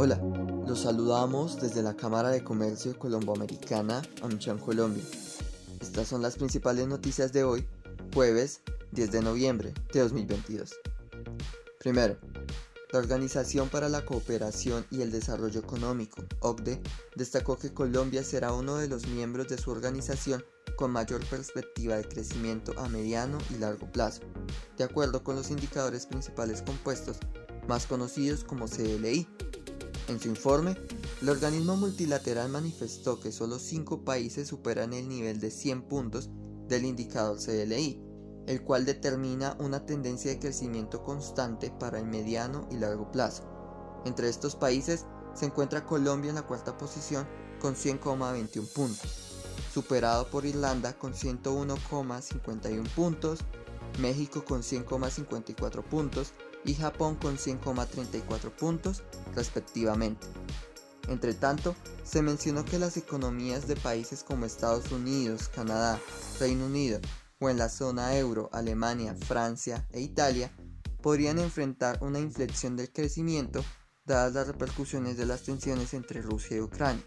Hola, los saludamos desde la Cámara de Comercio Colomboamericana AmCham Colombia. Estas son las principales noticias de hoy, jueves 10 de noviembre de 2022. Primero, la Organización para la Cooperación y el Desarrollo Económico, OCDE, destacó que Colombia será uno de los miembros de su organización con mayor perspectiva de crecimiento a mediano y largo plazo, de acuerdo con los indicadores principales compuestos, más conocidos como CLI. En su informe, el organismo multilateral manifestó que solo cinco países superan el nivel de 100 puntos del indicador CLI, el cual determina una tendencia de crecimiento constante para el mediano y largo plazo. Entre estos países se encuentra Colombia en la cuarta posición con 100,21 puntos superado por Irlanda con 101,51 puntos, México con 100,54 puntos y Japón con 100,34 puntos respectivamente. Entre tanto, se mencionó que las economías de países como Estados Unidos, Canadá, Reino Unido o en la zona euro, Alemania, Francia e Italia podrían enfrentar una inflexión del crecimiento dadas las repercusiones de las tensiones entre Rusia y Ucrania.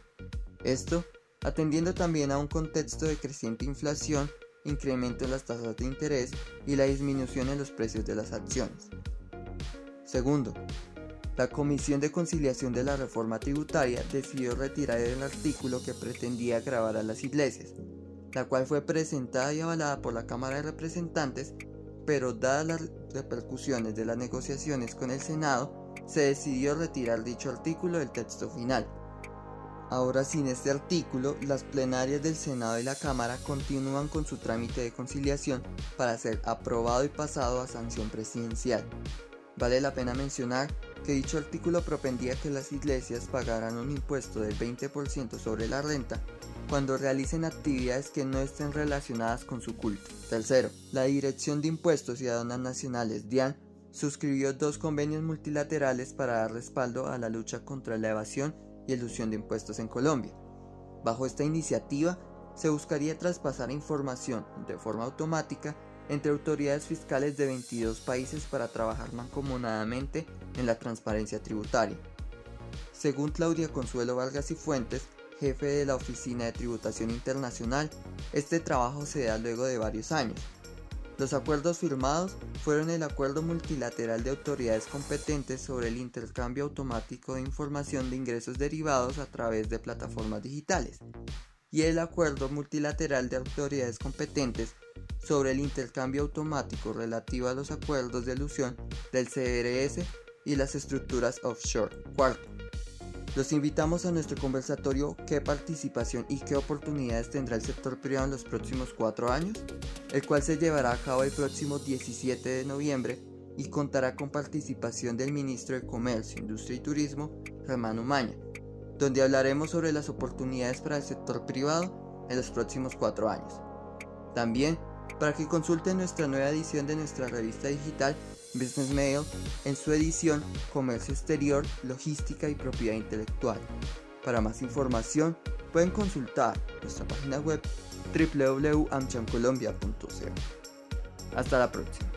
Esto atendiendo también a un contexto de creciente inflación, incremento en las tasas de interés y la disminución en los precios de las acciones. Segundo, la Comisión de Conciliación de la Reforma Tributaria decidió retirar el artículo que pretendía grabar a las iglesias, la cual fue presentada y avalada por la Cámara de Representantes, pero dadas las repercusiones de las negociaciones con el Senado, se decidió retirar dicho artículo del texto final. Ahora sin este artículo, las plenarias del Senado y la Cámara continúan con su trámite de conciliación para ser aprobado y pasado a sanción presidencial. Vale la pena mencionar que dicho artículo propendía que las iglesias pagaran un impuesto del 20% sobre la renta cuando realicen actividades que no estén relacionadas con su culto. Tercero, la Dirección de Impuestos y Aduanas Nacionales, DIAN, suscribió dos convenios multilaterales para dar respaldo a la lucha contra la evasión y elusión de impuestos en Colombia. Bajo esta iniciativa, se buscaría traspasar información de forma automática entre autoridades fiscales de 22 países para trabajar mancomunadamente en la transparencia tributaria. Según Claudia Consuelo Vargas y Fuentes, jefe de la Oficina de Tributación Internacional, este trabajo se da luego de varios años, los acuerdos firmados fueron el Acuerdo Multilateral de Autoridades Competentes sobre el intercambio automático de información de ingresos derivados a través de plataformas digitales y el Acuerdo Multilateral de Autoridades Competentes sobre el intercambio automático relativo a los acuerdos de ilusión del CRS y las estructuras offshore. Cuarto, los invitamos a nuestro conversatorio ¿Qué participación y qué oportunidades tendrá el sector privado en los próximos cuatro años? el cual se llevará a cabo el próximo 17 de noviembre y contará con participación del ministro de Comercio, Industria y Turismo, Germán Umaña, donde hablaremos sobre las oportunidades para el sector privado en los próximos cuatro años. También para que consulten nuestra nueva edición de nuestra revista digital Business Mail en su edición Comercio Exterior, Logística y Propiedad Intelectual. Para más información pueden consultar nuestra página web www.amchancolombia.co. Hasta la próxima.